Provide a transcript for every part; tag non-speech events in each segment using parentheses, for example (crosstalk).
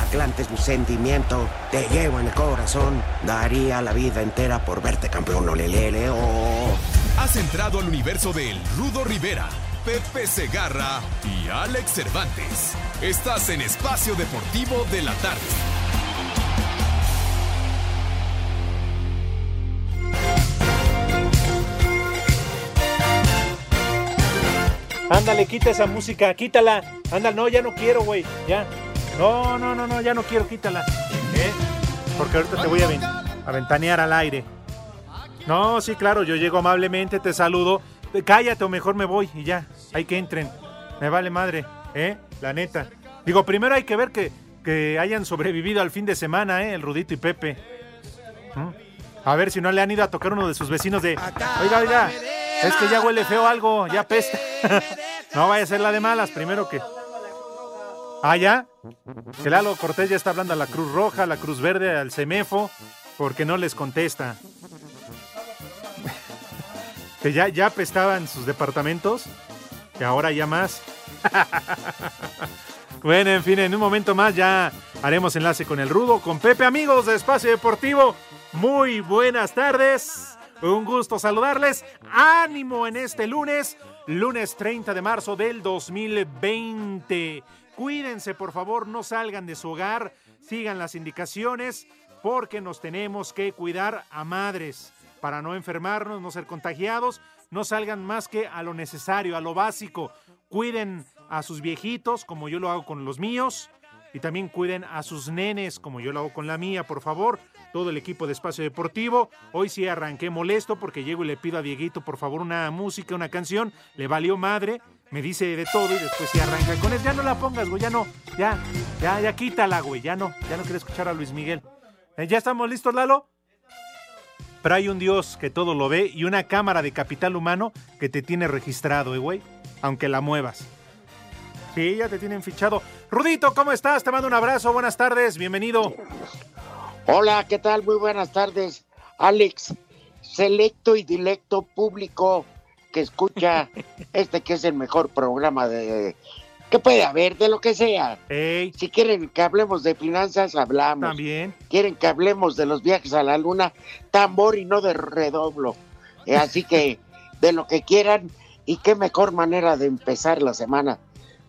Atlante es mi sentimiento, te llevo en el corazón. Daría la vida entera por verte campeón, olelele, oh. Has entrado al universo de El Rudo Rivera, Pepe Segarra y Alex Cervantes. Estás en Espacio Deportivo de la Tarde. Ándale, quita esa música, quítala. Ándale, no, ya no quiero, güey. Ya. No, no, no, no, ya no quiero, quítala. ¿Eh? Porque ahorita te voy a, ven- a ventanear al aire. No, sí, claro, yo llego amablemente, te saludo. Cállate o mejor me voy y ya. Hay que entren. Me vale madre, ¿eh? La neta. Digo, primero hay que ver que, que hayan sobrevivido al fin de semana, ¿eh? El Rudito y Pepe. A ver si no le han ido a tocar uno de sus vecinos de. Oiga, oiga, es que ya huele feo algo, ya pesta. (laughs) no vaya a ser la de malas, primero que. Ah, ya. Que Lalo Cortés ya está hablando a la Cruz Roja, a la Cruz Verde, al CEMEFO, porque no les contesta. que ya, ya apestaban sus departamentos, que ahora ya más. (laughs) bueno, en fin, en un momento más ya haremos enlace con el Rudo, con Pepe, amigos de Espacio Deportivo. Muy buenas tardes. Un gusto saludarles. Ánimo en este lunes, lunes 30 de marzo del 2020. Cuídense, por favor, no salgan de su hogar, sigan las indicaciones, porque nos tenemos que cuidar a madres para no enfermarnos, no ser contagiados, no salgan más que a lo necesario, a lo básico. Cuiden a sus viejitos, como yo lo hago con los míos, y también cuiden a sus nenes, como yo lo hago con la mía, por favor. Todo el equipo de Espacio Deportivo. Hoy sí arranqué molesto porque llego y le pido a Dieguito, por favor, una música, una canción. Le valió madre, me dice de todo y después sí arranca con él. Ya no la pongas, güey, ya no, ya, ya, ya quítala, güey, ya no, ya no quiero escuchar a Luis Miguel. Eh, ¿Ya estamos listos, Lalo? Pero hay un Dios que todo lo ve y una cámara de capital humano que te tiene registrado, ¿eh, güey? Aunque la muevas. Sí, ya te tienen fichado. Rudito, ¿cómo estás? Te mando un abrazo, buenas tardes, bienvenido. Hola, ¿qué tal? Muy buenas tardes, Alex, selecto y dilecto público que escucha (laughs) este que es el mejor programa de que puede haber de lo que sea. Ey, Si quieren que hablemos de finanzas, hablamos. también. Quieren que hablemos de los viajes a la luna, tambor y no de redoblo. Eh, así que de lo que quieran y qué mejor manera de empezar la semana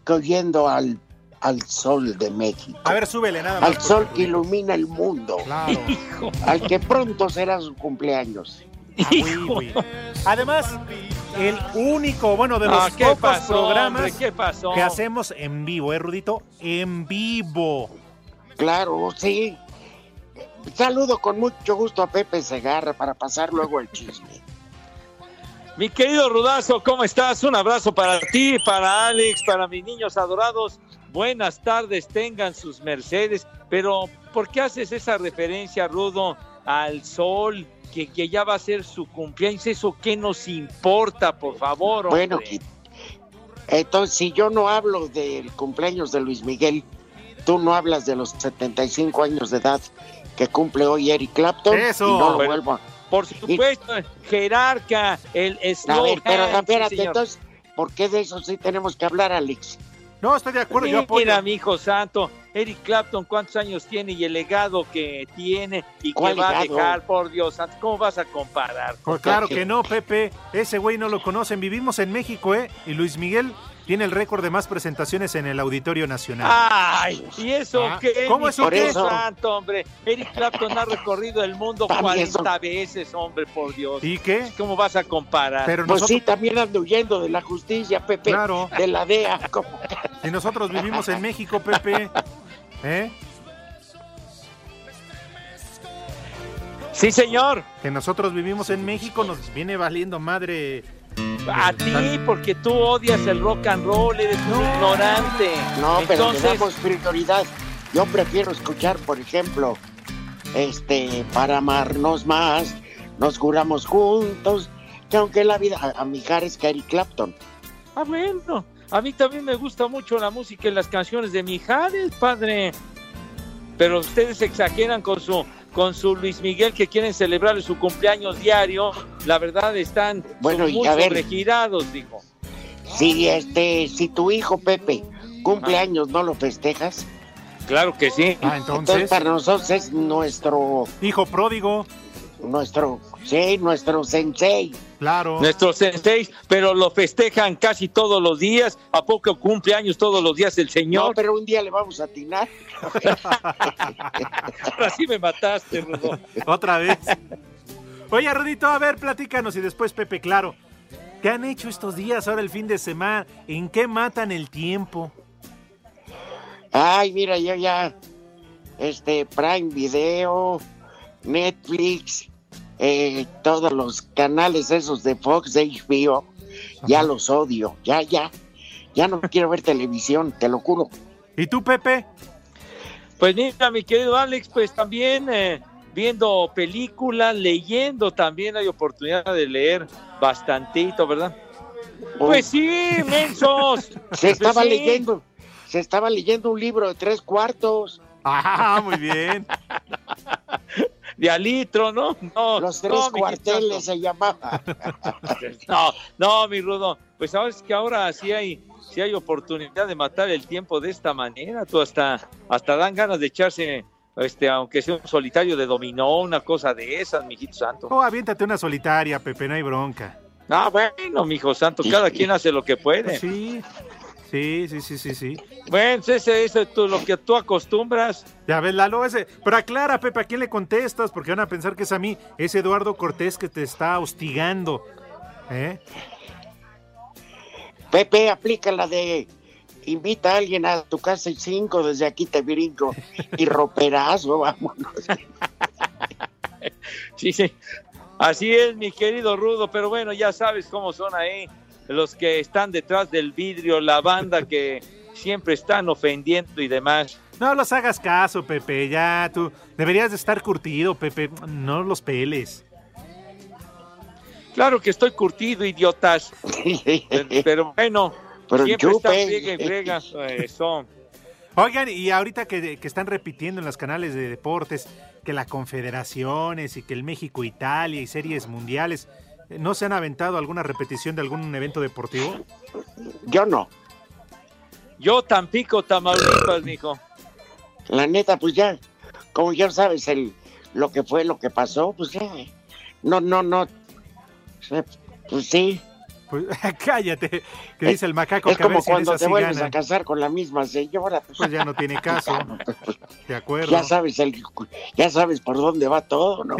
que oyendo al, al sol de México. A ver, súbele nada más. al sol que ilumina el mundo. Claro. al que pronto será su cumpleaños. Ah. Además, el único, bueno, de los Ah, ¿qué pocos pasó, programas hombre? ¿Qué pasó? que hacemos en vivo, ¿eh, Rudito? En vivo. Claro, sí. Saludo con mucho gusto a Pepe Segarra para pasar luego el chisme. Mi querido Rudazo, ¿cómo estás? Un abrazo para ti, para Alex, para mis niños adorados. Buenas tardes, tengan sus mercedes. Pero, ¿por qué haces esa referencia, Rudo, al sol? Que, que ya va a ser su cumpleaños. ¿Eso qué nos importa, por favor? hombre? Bueno, entonces si yo no hablo del cumpleaños de Luis Miguel, tú no hablas de los 75 años de edad que cumple hoy Eric Clapton Eso. y no lo Bueno. vuelvo a... Por supuesto, jerarca, el A slow ver, pero sí, espérate, entonces, ¿por qué de eso sí tenemos que hablar, Alex? No, estoy de acuerdo, yo apoyo. Mira, mi hijo santo, Eric Clapton, ¿cuántos años tiene y el legado que tiene y que ¿Cuál va a dejar, por Dios santo? ¿Cómo vas a comparar? Pues claro que no, Pepe. Ese güey no lo conocen. Vivimos en México, ¿eh? Y Luis Miguel tiene el récord de más presentaciones en el Auditorio Nacional. Ay, ¿y eso Ah, qué? ¿cómo eso qué? Dios santo, hombre. Eric Clapton ha recorrido el mundo También 40 veces, hombre, por Dios. ¿Y qué? ¿Cómo vas a comparar? Pero Pues nosotros, sí, también ando huyendo de la justicia, Pepe. Claro. De la DEA. como- si nosotros vivimos en México, Pepe, ¿eh? Sí, señor. que nosotros vivimos en México, nos viene valiendo madre. A ti, porque tú odias el rock and roll, eres un ignorante. No, pero le Entonces, damos prioridad. Yo prefiero escuchar, por ejemplo, este, para amarnos más, nos juramos juntos, que aunque la vida, a, a Mijares que Eric Clapton. ah, bueno. A mí también me gusta mucho la música y las canciones de Mijares, padre. Pero ustedes exageran con su con su Luis Miguel que quieren celebrar su cumpleaños diario. La verdad están Bueno, muy a ver. sobregirados, dijo. Si este, si tu hijo Pepe cumple años, ¿no lo festejas? Claro que sí. Ah, Entonces entonces, para nosotros es nuestro, hijo pródigo, nuestro, sí, nuestro sensei. claro. Nuestros senseis, pero lo festejan casi todos los días. ¿A poco cumple años todos los días el No, señor? pero un día le vamos a atinar. (laughs) Ahora sí me mataste, Rudo. Otra vez. Oye, Rudito, a ver, platícanos y después Pepe, claro. ¿Qué han hecho estos días ahora el fin de semana? ¿En qué matan el tiempo? Ay, mira, yo ya, este, Prime Video, Netflix, eh, todos los canales esos de Fox, de HBO, ya los odio, ya, ya, ya no quiero ver televisión, te lo juro. ¿Y tú, Pepe? Pues mira, mi querido Alex, pues también eh, viendo películas, leyendo también hay oportunidad de leer bastantito, ¿verdad? Pues sí, mensos. (laughs) Se estaba sí. leyendo, se estaba leyendo un libro de tres cuartos, Ah, muy bien. (laughs) De a litro, ¿no? No, los tres no, cuarteles se llamaba. No, no, mi Rudo. Pues sabes que ahora sí hay, sí hay oportunidad de matar el tiempo de esta manera. Tú hasta, hasta dan ganas de echarse, este, aunque sea un solitario de dominó, una cosa de esas, mijito santo. Oh, aviéntate una solitaria, Pepe, no hay bronca. Ah, bueno, mijo santo, cada quien hace lo que puede. Sí, sí, sí, sí, sí, sí. Bueno, ese es tú, lo que tú acostumbras. Ya ves, Lalo, ese. Pero aclara, Pepe, ¿a quién le contestas? Porque van a pensar que es a mí. Es Eduardo Cortés que te está hostigando. ¿Eh? Pepe, aplica la de invita a alguien a tu casa y cinco, desde aquí te brinco (laughs) y roperás, o vámonos. (laughs) Sí, sí. Así es, mi querido Rudo, pero bueno, ya sabes cómo son ahí los que están detrás del vidrio, la banda que siempre están ofendiendo y demás. No los hagas caso, Pepe. Ya, tú deberías de estar curtido, Pepe. No los peles. Claro que estoy curtido, idiotas. (laughs) Pero, pero bueno, Pero siempre están friega y friega. Eso. Oigan, y ahorita que, que están repitiendo en los canales de deportes que la confederaciones y que el México-Italia y series mundiales, ¿no se han aventado alguna repetición de algún evento deportivo? Yo no. Yo Tampico, Tamaulipas, mijo. La neta, pues ya, como ya sabes el lo que fue, lo que pasó, pues ya. No, no, no. Pues sí. Pues (laughs) cállate, que dice el macaco Es que a ver como si cuando te vuelves a casar con la misma señora. Pues, Pues ya no tiene caso. (laughs) De acuerdo. ya sabes el, ya sabes por dónde va todo, ¿no?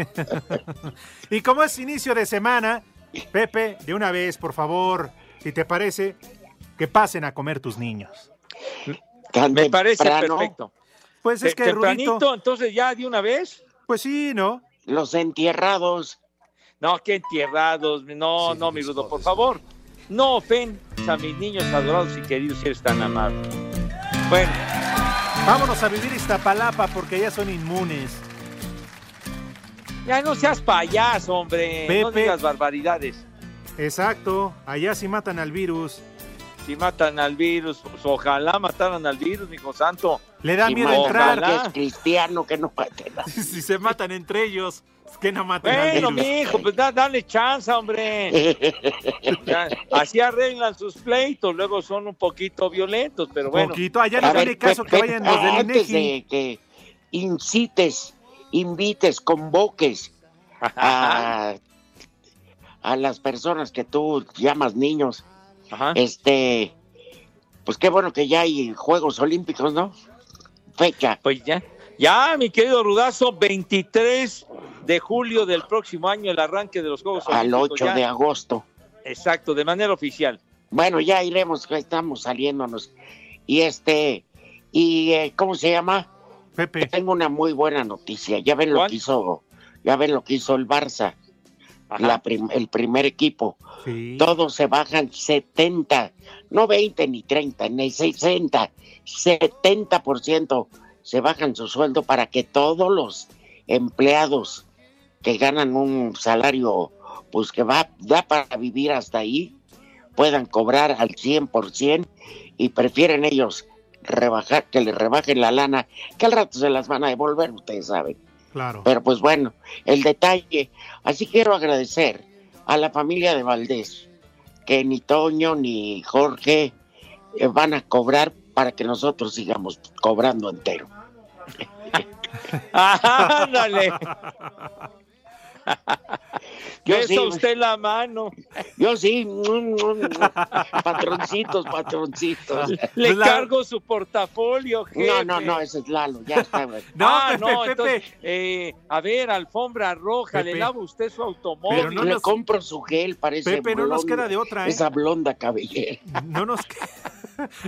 (laughs) Y como es inicio de semana, Pepe, de una vez, por favor, si te parece, que pasen a comer tus niños. Tan Me parece temprano, perfecto. Pues es que, Tempranito, Rudito, entonces ya de una vez. pues sí, ¿no? Los entierrados. No, qué entierrados. No, no, mi Rudo, por favor. No ofendas a mis niños adorados y queridos si eres tan amable. Bueno, Vámonos a vivir Iztapalapa porque ya son inmunes. ya no seas payaso, hombre. No digas barbaridades. Exacto, allá sí matan al virus. Si matan al virus, pues ojalá mataran al virus, hijo santo. Le da y miedo entrar. ojalá. que es cristiano que no mate nada. (laughs) Si se matan entre ellos, pues que no maten al Bueno, virus. mijo, pues da- dale chance, hombre. (laughs) Ya, así arreglan sus pleitos, luego son un poquito violentos, pero bueno. Poquito, allá no tiene caso Pepe, que vayan los del antes de que incites, invites, convoques a, (laughs) a las personas que tú llamas niños, Ajá. este, Pues qué bueno que ya hay Juegos Olímpicos, ¿no? Fecha. Pues ya, ya, mi querido Rudazo, 23 de julio del próximo año, el arranque de los Juegos Al Olímpicos. 8 ya. de agosto. Exacto, de manera oficial. Bueno, ya iremos, estamos saliéndonos. Y este, y eh, ¿cómo se llama? Pepe. Tengo una muy buena noticia. Ya ven lo ¿Cuál? que hizo, ya ven lo que hizo el Barça. La prim- el primer equipo. Sí. Todos se bajan 70, no 20 ni 30, ni 60, 70% se bajan su sueldo para que todos los empleados que ganan un salario, pues que va, da para vivir hasta ahí, puedan cobrar al 100% y prefieren ellos rebajar, que les rebajen la lana, que al rato se las van a devolver, ustedes saben. Claro. Pero pues bueno, el detalle. Así quiero agradecer a la familia de Valdés, que ni Toño ni Jorge eh, van a cobrar para que nosotros sigamos cobrando entero. (laughs) Ándale. (laughs) Yo Besa sí. usted la mano. Yo sí, mm, mm, patroncitos, patroncitos. Le la- cargo su portafolio, jefe. No, no, no, ese es Lalo, ya está. güey. (laughs) No, ah, Pepe, no, Pepe. entonces, eh, a ver, alfombra roja, Pepe. le lava usted su automóvil. Pero no Le nos- compro su gel, parece Pepe, no nos queda de otra, ¿eh? Esa blonda cabellera. No nos, que-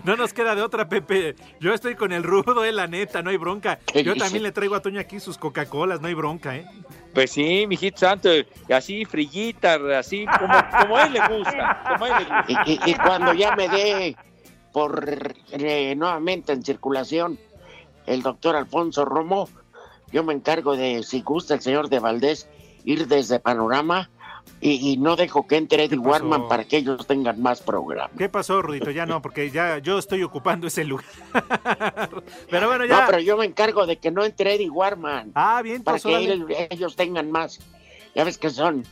no nos queda de otra, Pepe. Yo estoy con el rudo, eh, la neta, no hay bronca. ¿Qué Yo dice? también le traigo a Toño aquí sus Coca-Colas, no hay bronca, ¿eh? Pues sí, mijito santo, así frillita, así como, como a él le gusta, como a él le gusta. Y, y- y cuando ya me dé por eh, nuevamente en circulación el doctor Alfonso Romo, yo me encargo de, si gusta el señor de Valdés, ir desde Panorama y, y no dejo que entre Eddie pasó? Warman para que ellos tengan más programa. ¿Qué pasó, Rudito? Ya no, porque ya yo estoy ocupando ese lugar. (laughs) pero bueno, ya. No, pero yo me encargo de que no entre Eddie Warman Ah, bien, para que él- ellos tengan más. Ya ves que son.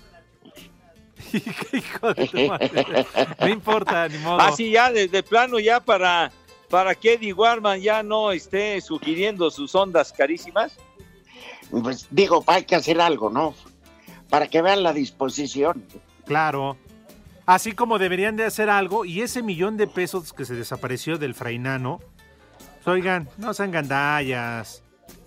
(laughs) Hijo de tu madre. No importa, ni modo. Así ya, desde plano, ya para, para que Eddie Warman ya no esté sugiriendo sus ondas carísimas. Pues digo, hay que hacer algo, ¿no? Para que vean la disposición. Claro. Así como deberían de hacer algo, y ese millón de pesos que se desapareció del Frainano, pues, oigan, no sean gandallas,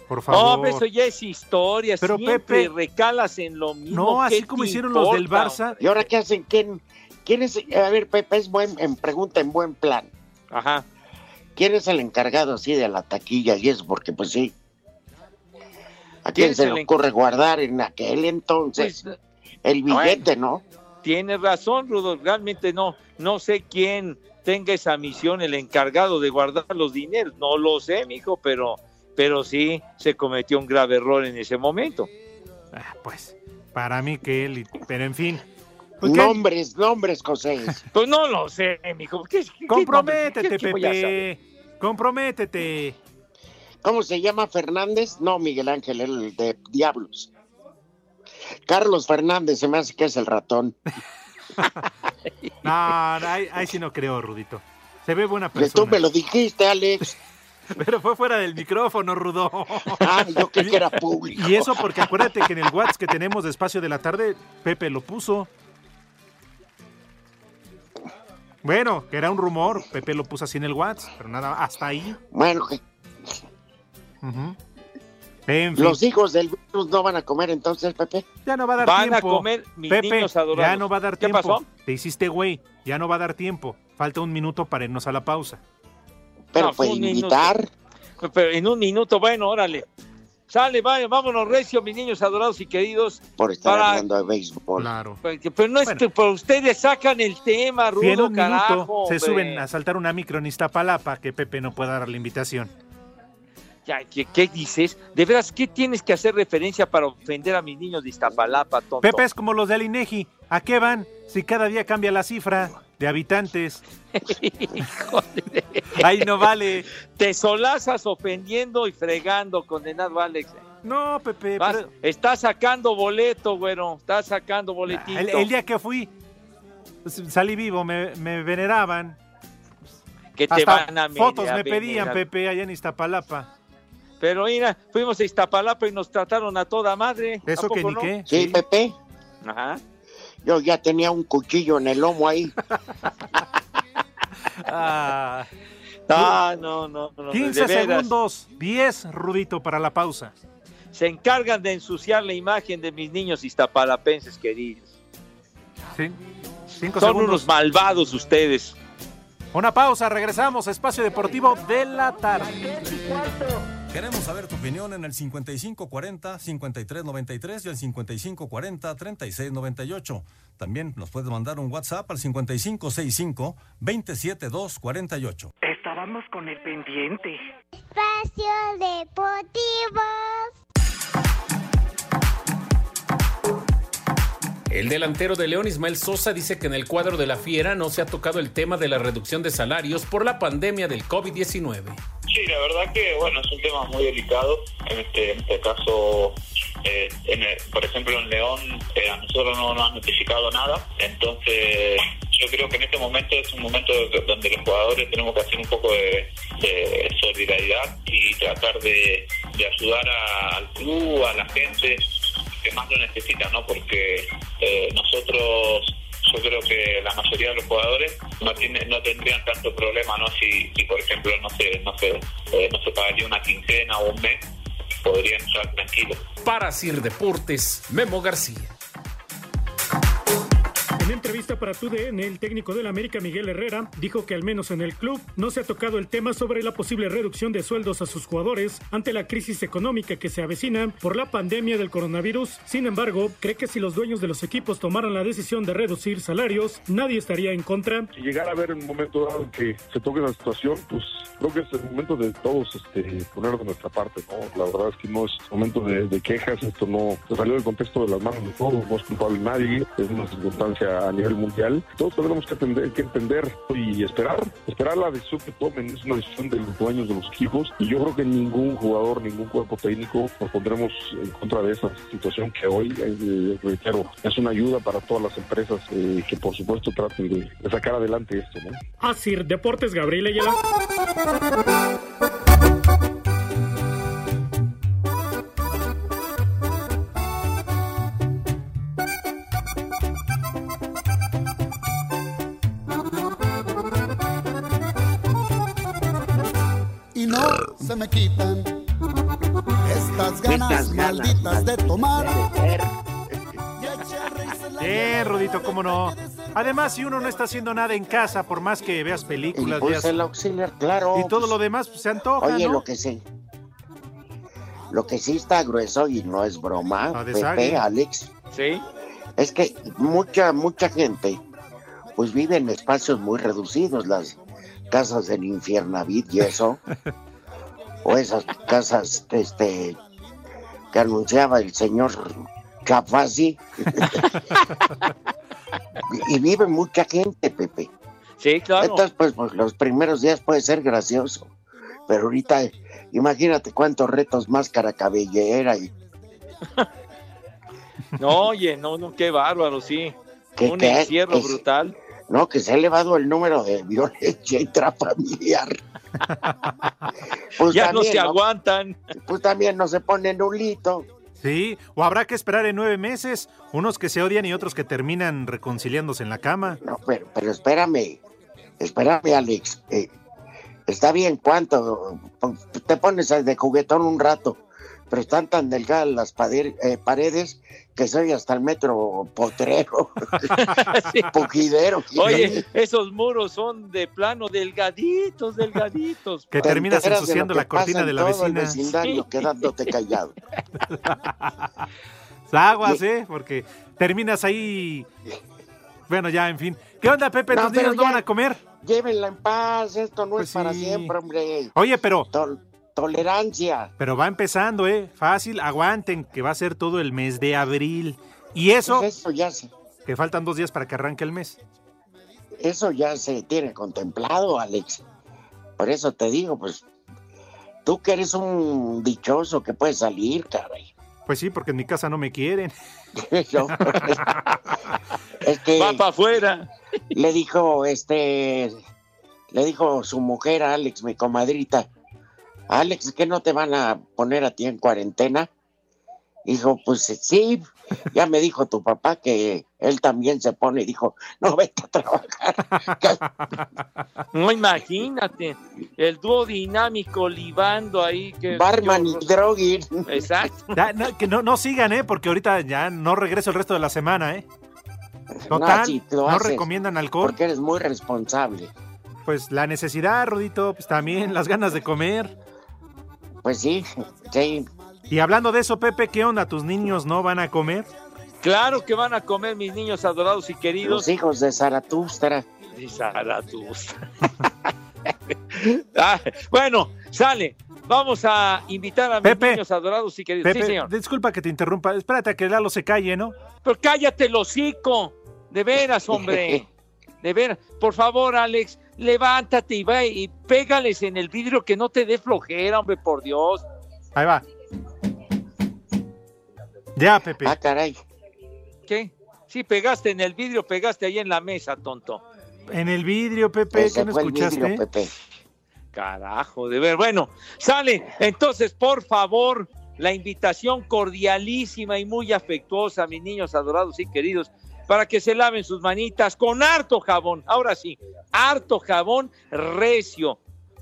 por favor. No, pero eso ya es historia. Pero, Siempre Pepe, recalas en lo mismo. no, así ¿qué como hicieron los del? Barça. ¿Y ahora qué hacen? ¿Quién, quién es? A ver, Pepe, es buen, en pregunta en buen plan. Ajá. ¿Quién es el encargado así de la taquilla y eso? Porque pues sí. ¿A ¿Quién se le ocurre guardar en aquel entonces Pues, el billete, no? Tienes razón, Rudo. Realmente no, no sé quién tenga esa misión, el encargado de guardar los dineros. No lo sé, mijo, pero, pero sí se cometió un grave error en ese momento. Ah, pues, para mí que él, pero en fin. Pues, ¿qué? Nombres, nombres, José. (laughs) Pues no lo sé, mijo. ¿Qué, qué- qué Comprométete. Pepe. Comprométete. ¿Cómo se llama Fernández? No, Miguel Ángel, el de Diablos. Carlos Fernández, se me hace que es el ratón. (laughs) No, no, ahí, ahí sí no creo, Rudito. Se ve buena Que tú persona. me lo dijiste, Alex. (laughs) Pero fue fuera del micrófono, Rudo. (laughs) Ah, yo creí que era público. Y eso porque acuérdate que en el WhatsApp que tenemos de espacio de la tarde, Pepe lo puso. Bueno, que era un rumor, Pepe lo puso así en el WhatsApp, pero nada, hasta ahí. Bueno, que Ujú. En fin, los hijos del virus no van a comer entonces, Pepe. ya no va a dar Van a tiempo. comer mis Pepe, niños adorados. ya no va a dar ¿Qué tiempo. pasó? Te hiciste güey, ya no va a dar tiempo. Falta un minuto para irnos a la pausa. Pero No, fue invitar. Pero en un minuto, bueno, órale. Sale, vaya, vámonos, Recio, mis niños adorados y queridos. por estar Para- hablando de béisbol. Claro. Porque- Pero no es Bueno. que por ustedes sacan el tema, Si en Rudo, un carajo. minuto se hombre. suben a saltar una micro en Iztapalapa, que Pepe no pueda dar la invitación. ¿Qué, qué dices? De veras, ¿qué tienes que hacer referencia para ofender a mis niños de Iztapalapa, tonto? Pepe es como los del INEGI. ¿A qué van? Si cada día cambia la cifra de habitantes. (laughs) Ahí no vale. Te solazas ofendiendo y fregando, condenado Alex. No, Pepe. Vas- pero- Estás sacando boleto, güero. Estás sacando boletito. el, el día que fui, salí vivo, me, me veneraban. que te Hasta van a fotos me pedían. Pepe, allá en Iztapalapa. Pero mira, fuimos a Iztapalapa y nos trataron a toda madre. ¿A Eso que ni no? qué. Sí, sí. Pepe. Ajá. Yo ya tenía un cuchillo en el lomo ahí. Ah, (laughs) Ah, no, no, no. 15 de veras. segundos, 10, Rudito, para la pausa. Se encargan de ensuciar la imagen de mis niños iztapalapenses queridos. Sí. Cinco Son segundos. unos malvados ustedes. Una pausa, regresamos a Espacio Deportivo de la tarde. Queremos saber tu opinión en el 5540-5393 y el 5540-3698. También nos puedes mandar un WhatsApp al 5565-27248. Estábamos con el pendiente. Espacio Deportivo. El delantero de León, Ismael Sosa, dice que en el cuadro de la Fiera no se ha tocado el tema de la reducción de salarios por la pandemia del COVID-19. Sí, la verdad que bueno, es un tema muy delicado. En este, en este caso, eh, por ejemplo, en León eh, a nosotros no nos han notificado nada. Entonces, yo creo que en este momento es un momento donde los jugadores tenemos que hacer un poco de, solidaridad y tratar de, ayudar al club, a la gente que más lo necesita, ¿no? Porque eh, nosotros yo creo que la mayoría de los jugadores no tiene, no tendrían tanto problema no si, por ejemplo no se no se eh, no se pagaría una quincena o un mes podrían estar tranquilos Para Sir Deportes, Memo García. En entrevista para TUDN, el técnico del América, Miguel Herrera, dijo que al menos en el club no se ha tocado el tema sobre la posible reducción de sueldos a sus jugadores ante la crisis económica que se avecina por la pandemia del coronavirus. Sin embargo, cree que si los dueños de los equipos tomaran la decisión de reducir salarios, nadie estaría en contra. Si llegara a haber un momento dado en que se toque esa situación, pues creo que es el momento de todos este, poner de nuestra parte, ¿no? La verdad es que no es momento de, de quejas, esto no salió del contexto de las manos de todos, no es culpable nadie, es una circunstancia a nivel mundial. Todos tenemos que, entender y esperar, esperar la decisión que tomen, es una decisión de los dueños de los equipos y yo creo que ningún jugador, ningún cuerpo técnico nos pondremos en contra de esa situación que hoy, eh, reitero, es una ayuda para todas las empresas eh, que por supuesto traten de, sacar adelante esto, ¿no? Asir Deportes, Gabriel Ayala. No se me quitan estas ganas Estas ganas malditas de tomar. Bien, Rudito, cómo no. Además, si uno no está haciendo nada en casa, por más que veas películas, pues veas- el auxiliar, claro. y todo lo demás, pues, se antoja, Oye, ¿no? lo que sí. Lo que sí está grueso y no es broma, Ah, Pepe. Alex, Sí. es que mucha, mucha gente pues vive en espacios muy reducidos, las casas del Infiernavit y eso, (laughs) o esas casas este, que anunciaba el señor Cafasi. (laughs) y vive mucha gente, Pepe. Sí, claro. Entonces, pues, pues, los primeros días puede ser gracioso, pero ahorita imagínate cuántos retos, máscara, cabellera y (laughs) No, oye, no, no, qué bárbaro, sí. ¿Qué, Un qué? encierro ¿Qué? brutal. no, que se ha elevado el número de violencia intrafamiliar. (laughs) Pues ya no se aguantan. Pues también no se ponen un lito. Sí, o habrá que esperar en nueve meses, unos que se odian y otros que terminan reconciliándose en la cama. No, pero, pero espérame, espérame, Alex. eh, está bien, ¿cuánto? Te pones de juguetón un rato, pero están tan delgadas las pader- eh, paredes que soy hasta el metro potrero, (laughs) pujidero. Oye, esos muros son de plano delgaditos, delgaditos. Que Te terminas ensuciando la cortina de la todo el vecina. vecindario Sí. quedándote callado. (laughs) Aguas, ¿eh? Porque terminas ahí. Bueno, ya, en fin. ¿Qué onda, Pepe? No, ¿Tus pero niños no van a comer? Llévenla en paz, esto no Pues es para sí. siempre, hombre. Oye, pero. Tol- tolerancia. Pero va empezando, ¿eh? Fácil, aguanten, que va a ser todo el mes de abril. Y eso, Pues eso ya se, que faltan dos días para que arranque el mes. eso ya se tiene contemplado, Alex. Por eso te digo, pues, tú que eres un dichoso que puedes salir, caray. Pues sí, porque en mi casa no me quieren. (laughs) Yo- (laughs) es que Va para afuera. le dijo, este, le dijo su mujer a Alex, mi comadrita, Alex, ¿que no te van a poner a ti en cuarentena? Dijo, pues sí, ya me dijo tu papá que él también se pone y dijo, no, vete a trabajar. (laughs) No, imagínate, el dúo dinámico libando ahí. Que, Barman y Droguin. Exacto. Ya, no, que no, no sigan, ¿eh? Porque ahorita ya no regreso el resto de la semana, ¿eh? Total, No, no recomiendan alcohol. Porque eres muy responsable. Pues la necesidad, Rudito, pues también las ganas de comer. Pues sí, sí. Y hablando de eso, Pepe, ¿qué onda? ¿Tus niños no van a comer? Claro que van a comer mis niños adorados y queridos. Los hijos de Zaratustra. De Zaratustra. (laughs) Ah, bueno, sale. Vamos a invitar a mis Pepe. niños adorados y queridos. Pepe, sí, señor. disculpa que te interrumpa. Espérate a que Lalo se calle, ¿no? Pero cállate el hocico. De veras, (laughs) hombre. De veras. Por favor, Alex, levántate y va y pégales en el vidrio que no te dé flojera, hombre, por Dios. Ahí va. Ya, Pepe. Ah, caray. ¿Qué? Sí, pegaste en el vidrio, pegaste ahí en la mesa, tonto. En el vidrio, Pepe, Ese ¿qué no escuchaste? vidrio, Pepe. Carajo, de ver. Bueno, sale. Entonces, por favor, la invitación cordialísima y muy afectuosa a mis niños adorados y queridos para que se laven sus manitas con harto jabón. Ahora sí, harto jabón recio,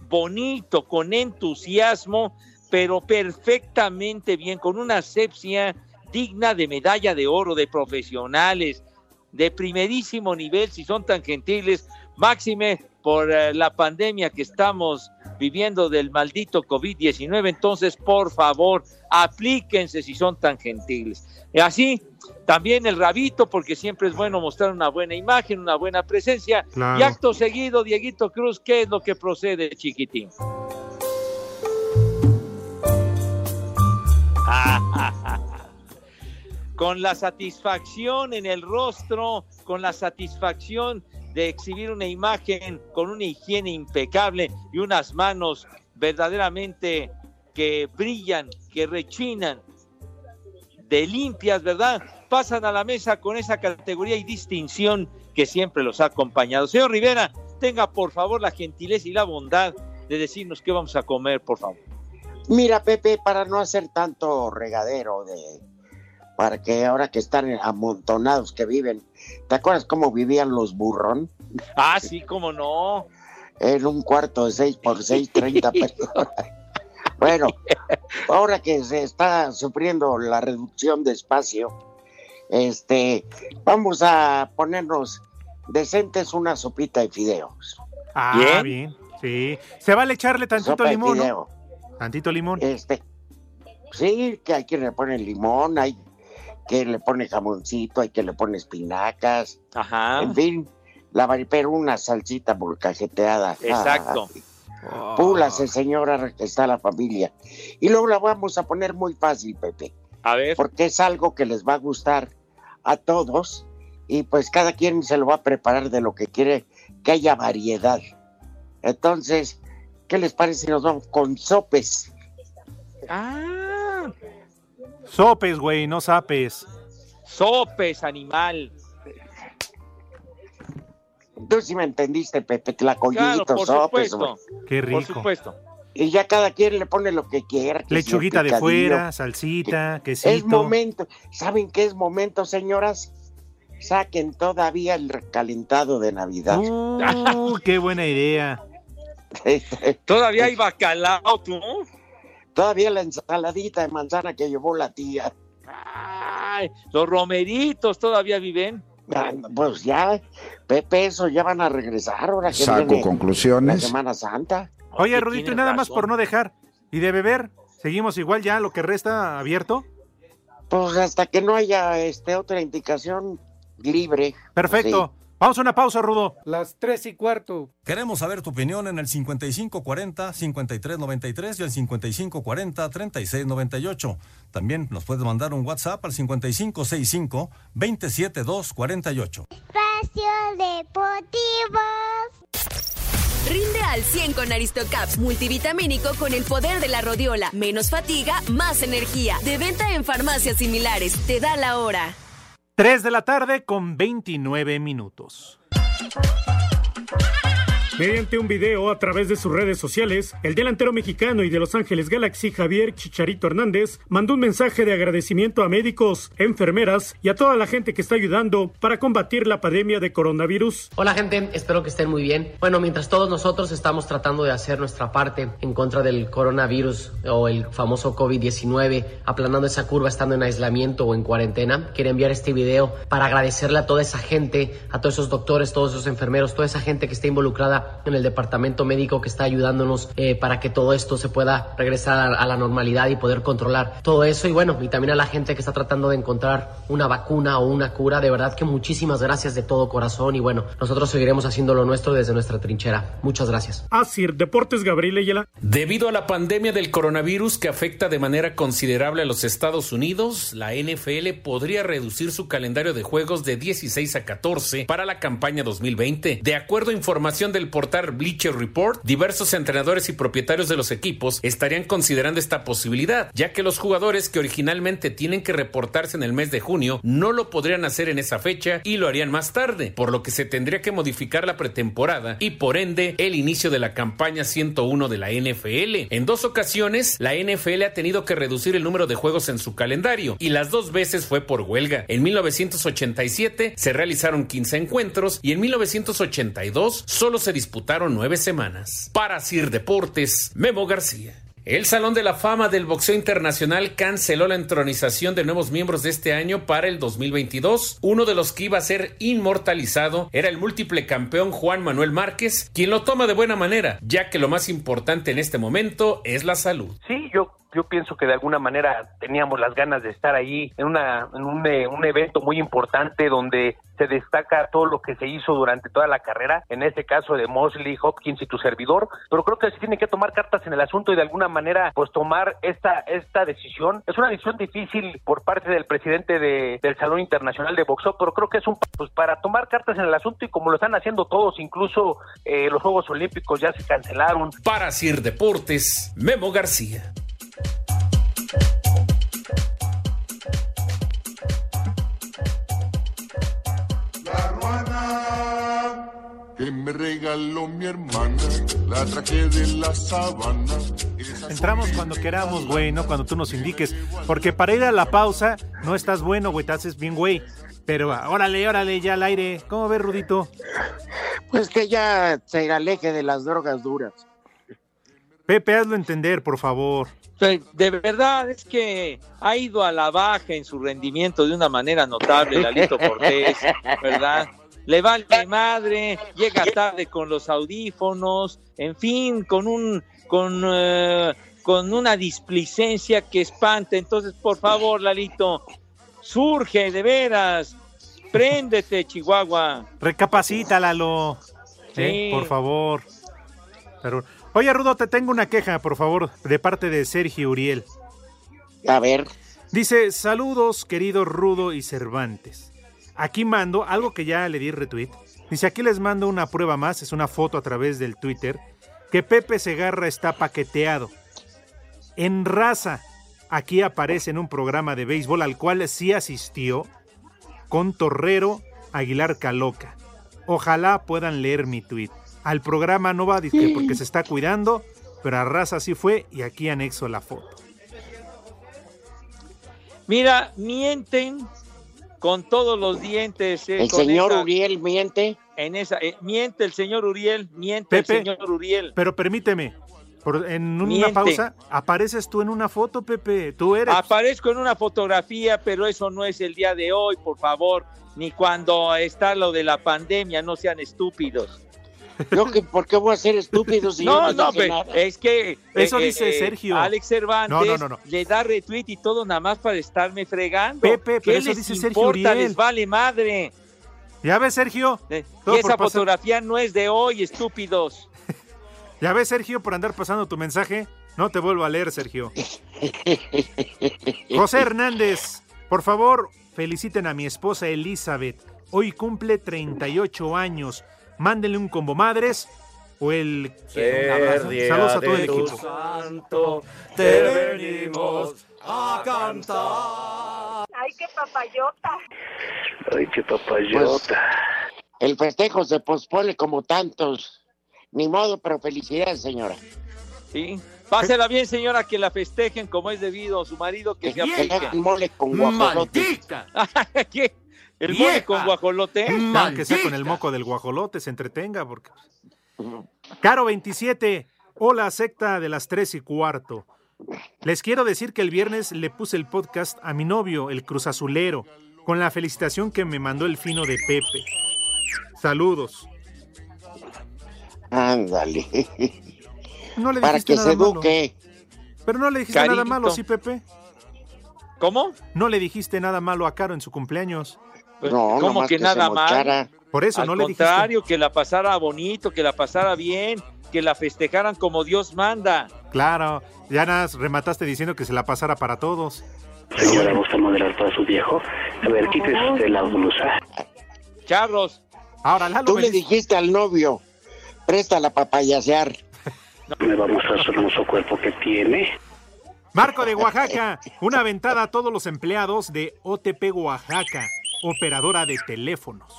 bonito, con entusiasmo, pero perfectamente bien, con una asepsia digna de medalla de oro de profesionales de primerísimo nivel, si son tan gentiles, máxime por eh, la pandemia que estamos viviendo del maldito COVID-19. Entonces, por favor, aplíquense si son tan gentiles. Y así, también el rabito, porque siempre es bueno mostrar una buena imagen, una buena presencia. Claro. Y acto seguido, Dieguito Cruz, ¿qué es lo que procede, chiquitín? (laughs) con la satisfacción en el rostro, con la satisfacción de exhibir una imagen con una higiene impecable y unas manos verdaderamente que brillan, que rechinan, de limpias, ¿verdad? Pasan a la mesa con esa categoría y distinción que siempre los ha acompañado. Señor Rivera, tenga por favor la gentileza y la bondad de decirnos qué vamos a comer, por favor. Mira, Pepe, para no hacer tanto regadero de para que ahora que están amontonados que viven, ¿te acuerdas cómo vivían los burrón? Ah, sí, cómo no. En un cuarto de 6 por 6, 30 (laughs) personas. Bueno, ahora que se está sufriendo la reducción de espacio, este, vamos a ponernos decentes una sopita de fideos. Ah, Bien. bien. Sí. Se vale echarle tantito Sopa de limón. Tantito limón. Este, sí, que hay quien le pone limón, hay que le pone jamoncito, hay que le pone espinacas, Ajá. en fin, la pero una salsita molcajeteada. Exacto. (laughs) Ah, púlase, señora, que está la familia. Y luego la vamos a poner muy fácil, Pepe, A ver. porque es algo que les va a gustar a todos y pues cada quien se lo va a preparar de lo que quiere, que haya variedad. Entonces, ¿qué les parece si nos vamos con sopes? Ah, Sopes, güey, no sapes. sopes, animal. Tú sí me entendiste, Pepe, Claro, tlacoyito, por sopes. supuesto. güey. Qué Por rico. supuesto. Y ya cada quien le pone lo que quiera. que Lechuguita de fuera, salsita, quesito. Es momento. ¿Saben qué es momento, señoras? Saquen todavía el recalentado de Navidad. Uh, qué buena idea. (laughs) Todavía hay bacalao, tú. Todavía la ensaladita de manzana que llevó la tía. Ay, los romeritos todavía viven. Ah, Pues ya, Pepe, eso ya van a regresar ahora que Saco viene conclusiones. la Semana Santa. Oye, Rudito, y nada más por no dejar. ¿Y de beber? ¿Seguimos igual ya lo que resta abierto? Pues hasta que no haya este otra indicación libre. Perfecto. Vamos a una pausa, Rudo. Las tres y cuarto. Queremos saber tu opinión en el 5540-5393 y el 5540-3698. También nos puedes mandar un WhatsApp al 5565-27248. Espacio Deportivo. Rinde al 100 con Aristocaps multivitamínico con el poder de la rodiola. Menos fatiga, más energía. De venta en farmacias similares. Te da la hora. 3 de la tarde con 29 minutos. Mediante un video a través de sus redes sociales, el delantero mexicano y de Los Ángeles Galaxy Javier Chicharito Hernández mandó un mensaje de agradecimiento a médicos, enfermeras y a toda la gente que está ayudando para combatir la pandemia de coronavirus. Hola gente, espero que estén muy bien. Bueno, mientras todos nosotros estamos tratando de hacer nuestra parte en contra del coronavirus o el famoso COVID-19, aplanando esa curva estando en aislamiento o en cuarentena, quiero enviar este video para agradecerle a toda esa gente, a todos esos doctores, todos esos enfermeros, toda esa gente que está involucrada en el departamento médico que está ayudándonos eh, para que todo esto se pueda regresar a, a, la normalidad y poder controlar todo eso. Y bueno, y también a la gente que está tratando de encontrar una vacuna o una cura. De verdad que muchísimas gracias de todo corazón. Y bueno, nosotros seguiremos haciendo lo nuestro desde nuestra trinchera. Muchas gracias. Así, Deportes Gabriel Ayala. Debido a la pandemia del coronavirus que afecta de manera considerable a los Estados Unidos, la NFL podría reducir su calendario de juegos de 16 a 14 para la campaña 2020. De acuerdo a información del portal Bleacher Report, diversos entrenadores y propietarios de los equipos estarían considerando esta posibilidad, ya que los jugadores que originalmente tienen que reportarse en el mes de junio no lo podrían hacer en esa fecha y lo harían más tarde, por lo que se tendría que modificar la pretemporada y por ende el inicio de la campaña 101 de la NFL. En dos ocasiones, la NFL ha tenido que reducir el número de juegos en su calendario y las dos veces fue por huelga. En 1987 se realizaron 15 encuentros y en 1982 solo se disputaron nueve semanas. Para Sir Deportes, Memo García. El Salón de la Fama del Boxeo Internacional canceló la entronización de nuevos miembros de este año para el 2022. Uno de los que iba a ser inmortalizado era el múltiple campeón Juan Manuel Márquez, quien lo toma de buena manera, ya que lo más importante en este momento es la salud. Sí, yo yo pienso que de alguna manera teníamos las ganas de estar ahí en, una, en un, un, evento muy importante donde se destaca todo lo que se hizo durante toda la carrera, en este caso de Mosley, Hopkins y tu servidor, pero creo que se tiene que tomar cartas en el asunto y de alguna manera pues tomar esta, esta decisión. Es una decisión difícil por parte del presidente de, del Salón Internacional de Boxeo, pero creo que es un pues para tomar cartas en el asunto y como lo están haciendo todos, incluso eh, los Juegos Olímpicos ya se cancelaron. Para Sir Deportes, Memo García. Que me regaló mi hermana, la traje de la sabana. Entramos cuando queramos, güey, no cuando tú nos indiques. Porque para ir a la pausa no estás bueno, güey, te haces bien, güey. Pero órale, órale, ya al aire. ¿Cómo ves, Rudito? Pues que ya se aleje de las drogas duras. Pepe, hazlo entender, por favor. De verdad es que ha ido a la baja en su rendimiento de una manera notable, Lalito Cortés, ¿verdad? Le vale madre, llega tarde con los audífonos, en fin, con un con uh, con una displicencia que espanta. Entonces, por favor, Lalito, surge de veras. Préndete, Chihuahua. Recapacita, Lalo. Sí. ¿Eh? Por favor. Pero, oye, Rudo, te tengo una queja, por favor, de parte de Sergio Uriel. A ver. Dice, saludos, querido Rudo y Cervantes. Aquí mando algo que ya le di retweet. Dice, aquí les mando una prueba más, es una foto a través del Twitter, que Pepe Segarra está paqueteado. En raza, aquí aparece en un programa de béisbol al cual sí asistió con Torrero Aguilar Caloca. Ojalá puedan leer mi tweet. Al programa no va porque se está cuidando, pero a raza sí fue y aquí anexo la foto. Mira, mienten con todos los dientes. Eh, el señor esa, Uriel miente. En esa, eh, miente el señor Uriel, miente Pepe, el señor Uriel. Pero permíteme, por, en una miente. pausa, apareces tú en una foto, Pepe, tú eres. Aparezco en una fotografía, pero eso no es el día de hoy, por favor, ni cuando está lo de la pandemia, no sean estúpidos. Yo que, ¿por qué voy a ser estúpido si no, yo no, no dije nada? es que Eso eh, dice eh, Sergio. Alex Cervantes No, no, no, no. le da retweet y todo nada más para estarme fregando. Pepe, ¿Qué pero eso les dice Sergio importa? Uriel. Les vale madre. ¿Ya ves, Sergio? Eh, y esa pasar- fotografía no es de hoy, estúpidos. (laughs) ¿Ya ves, Sergio, por andar pasando tu mensaje? No te vuelvo a leer, Sergio. (laughs) José Hernández, por favor, feliciten a mi esposa Elizabeth. Hoy cumple 38 años. Mándenle un combo madres o el... un abrazo. Saludos a todo el equipo. santo, te venimos a cantar. Ay, qué papayota. Ay, qué papayota. El festejo se pospone como tantos Ni modo, pero felicidades, señora. Sí. Pásela bien, señora, que la festejen como es debido. Su marido que, Que, se que aplique. mole con guajolote. (laughs) ¿Qué? ¿El mole con guajolote? No, que sea con el moco del guajolote, se entretenga, porque. Caro 27, hola secta de las tres y cuarto. Les quiero decir que el viernes le puse el podcast a mi novio, el Cruz Azulero, con la felicitación que me mandó el fino de Pepe. Saludos. Ándale. No le Para dijiste que nada se malo. eduque. Pero no le dijiste nada malo, ¿sí, Pepe? ¿Cómo? No le dijiste nada malo a Caro en su cumpleaños. Pues, ¿Cómo que, nada mal? Por eso, Al no le dijiste. contrario, que la pasara bonito, que la pasara bien, que la festejaran como Dios manda. Claro, ya nada, remataste diciendo que se la pasara para todos. Señora, ¿gusta moderar para su viejo? A ver, quítese usted la blusa. Charros. Ahora, Lalo, Tú me le dijiste al novio, préstala para payasear. Me va a mostrar su hermoso cuerpo que tiene. Marco de Oaxaca, una aventada a todos los empleados de OTP Oaxaca, operadora de teléfonos.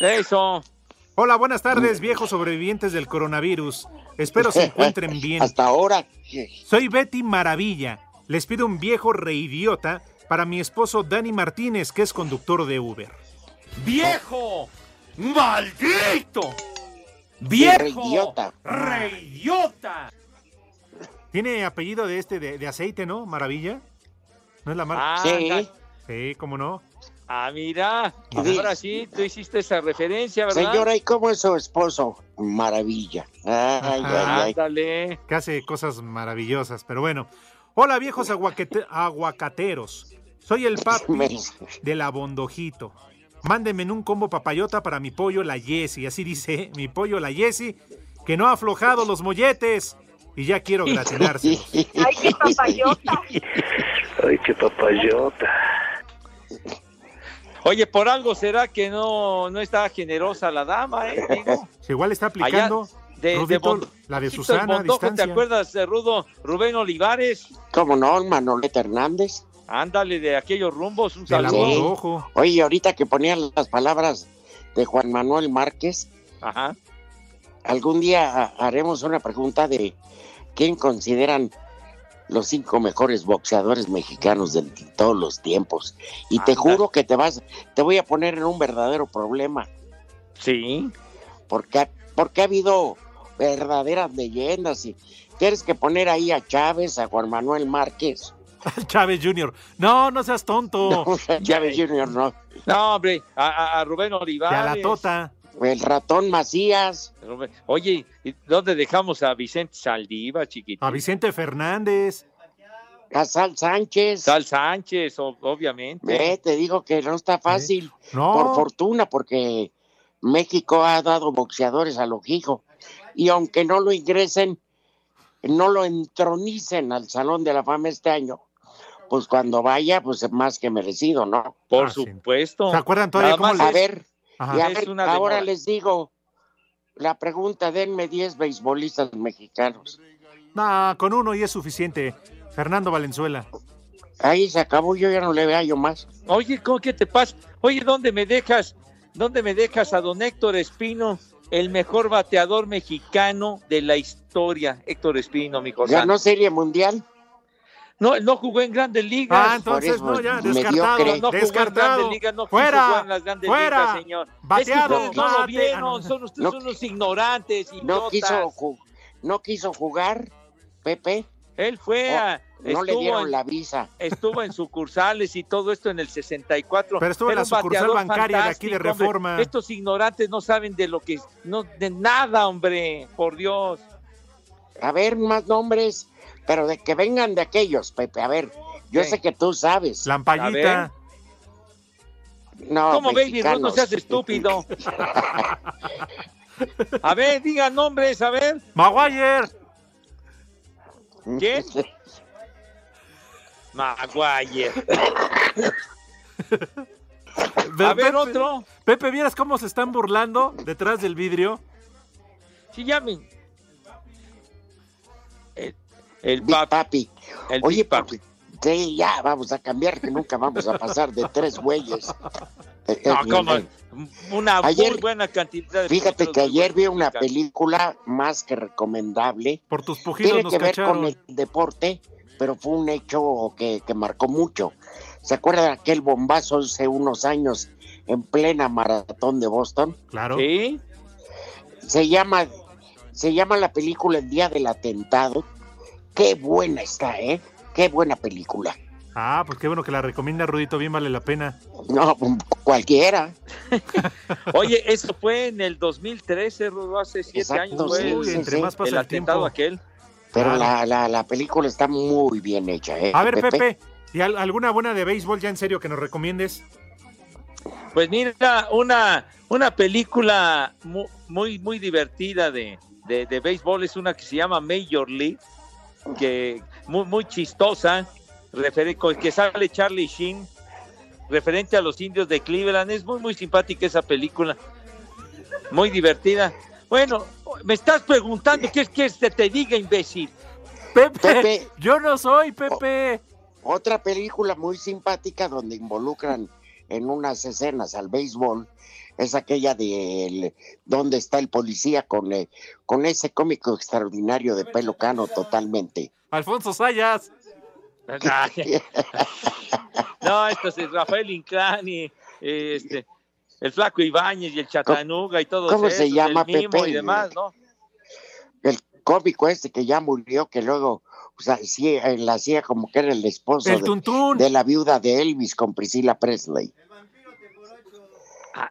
Eso. Hola, buenas tardes, viejos sobrevivientes del coronavirus. Espero se (laughs) encuentren bien. Hasta ahora. Soy Betty Maravilla. Les pido un viejo reidiota para mi esposo Dani Martínez, que es conductor de Uber. ¡Viejo! ¡Maldito! ¡Viejo! Reidiota. ¡Reidiota! Tiene apellido de este de, de aceite, ¿no? Maravilla. ¿No es la marca? Ah, Sí. Sí, cómo no. Ah, mira. Sí. Ahora sí, tú hiciste esa referencia, ¿verdad? Señora, ¿y cómo es su esposo? Maravilla. Ay, ay, ay. Ándale. que hace cosas maravillosas, pero bueno. Hola viejos aguacate- aguacateros, soy el papi de la Bondojito. Mándenme en un combo papayota para mi pollo la Yesi, así dice mi pollo la Yesi, que no ha aflojado los molletes y ya quiero (laughs) gratinarse. Ay, qué papayota. (laughs) Ay, qué papayota. Oye, por algo será que no, no está generosa la dama, ¿eh? Digo, (laughs) igual está aplicando de, Rudito, la de Susana ¿Te acuerdas, Rudo? Rubén Olivares. ¿Cómo no, Manoleta Hernández? Ándale, de aquellos rumbos, un saludo. Bondojo. Oye, ahorita que ponían las palabras de Juan Manuel Márquez, Ajá. algún día ha- haremos una pregunta de quién consideran los cinco mejores boxeadores mexicanos de todos los tiempos. Y te Anda. juro que te vas, te voy a poner en un verdadero problema. Sí. Porque, ha- porque ha habido verdaderas leyendas y tienes que poner ahí a Chávez, a Juan Manuel Márquez. (laughs) Chávez Jr. No, no seas tonto. (laughs) Chávez Jr. no. No, hombre, a, Rubén Olivares. a la tota. El ratón Macías. Oye, ¿y ¿dónde dejamos a Vicente Saldiva, chiquito? A Vicente Fernández. A Sal Sánchez. Sal Sánchez, obviamente. Ve, te digo que no está fácil. No. Por fortuna, porque México ha dado boxeadores a lo hijo. Y aunque no lo ingresen, no lo entronicen al Salón de la Fama este año, pues cuando vaya, pues es más que merecido, ¿no? Por Ah, supuesto. ¿Se acuerdan todavía Nada cómo A ver, Ajá. y a Es ver, una ahora demora. les digo la pregunta, denme 10 beisbolistas mexicanos. No, con uno y es suficiente. Fernando Valenzuela. Ahí se acabó, yo ya no le veo yo más. Oye, ¿cómo que te pasa? Oye, ¿dónde me dejas? ¿Dónde me dejas a don Héctor Espino, el mejor bateador mexicano de la historia? Héctor Espino, mi cosa. ¿Ganó Serie Mundial? No, él no jugó en Grandes Ligas. Ah, entonces Por eso, no, ya, descartado. No, no jugó en descartado. Grandes Ligas, no quiso fuera, jugar en las Grandes fuera. Ligas, señor. Bateado, es que ustedes no lo vieron, Ah, no. son ustedes No. unos ignorantes, No idiotas. quiso, ju- no quiso jugar, Pepe. Él fue a... No le dieron en- la visa. estuvo en sucursales y todo esto en el 64. Pero estuvo en la sucursal bancaria de aquí de hombre. Reforma. Estos ignorantes no saben de lo que no de nada, hombre, por Dios. A ver, más nombres, pero de que vengan de aquellos, Pepe. A ver, yo sé que tú sabes. Lampallita. No, ¿Cómo Baby? No seas estúpido. (laughs) A ver, digan nombres, a ver. Maguire. ¿Quién? Maguire. A ver, Pepe, otro. Pepe, ¿vieras cómo se están burlando detrás del vidrio? Sí, llamen. El, el Big papi. Papi. El Oye, Big Papi. papi. Sí, ya, vamos a cambiar, que nunca vamos a pasar de tres güeyes. (laughs) No, eh, como eh, una Ayer- muy buena cantidad de Fíjate que ayer vi una película más que recomendable. Por tus Tiene nos que ver cacharon. con el deporte, pero fue un hecho que, que marcó mucho. ¿Se acuerdan de aquel bombazo hace unos años en plena maratón de Boston? Claro. Sí. Se llama, se llama la película El Día del Atentado. Qué buena está, ¿eh? Qué buena película. Ah, pues qué bueno que la recomienda Rudito, bien vale la pena. No, cualquiera. (laughs) Oye, eso fue en el 2013, Rudo, hace siete Exacto, años fue sí, entre sí. más pasa el el atentado tiempo. aquel. Pero la, la, la película está muy bien hecha, ¿eh? A ver, Pepe, ¿y al- alguna buena de béisbol ya en serio que nos recomiendes? Pues mira, una, una película mu- muy, muy, divertida de, de, de béisbol es una que se llama Major League, que muy, muy chistosa, que sale Charlie Sheen, referente a los indios de Cleveland. Es muy, muy simpática esa película, muy divertida. Bueno, me estás preguntando qué es que te, te diga, imbécil. Pepe, Pepe. yo no soy Pepe. Otra película muy simpática donde involucran en unas escenas al béisbol es aquella de el- ¿Dónde está el policía? Con, eh, con ese cómico extraordinario de pelo cano totalmente. Alfonso Sayas. (laughs) No, esto es Rafael Inclán y este, el Flaco Ibáñez y el Chatanuga y todo cómo eso, se llama, el Mimo Pepe? y demás, ¿no? El cómico este que ya murió, que luego o sea, sí, él hacía como que era el esposo El de, de la viuda de Elvis con Priscila Presley.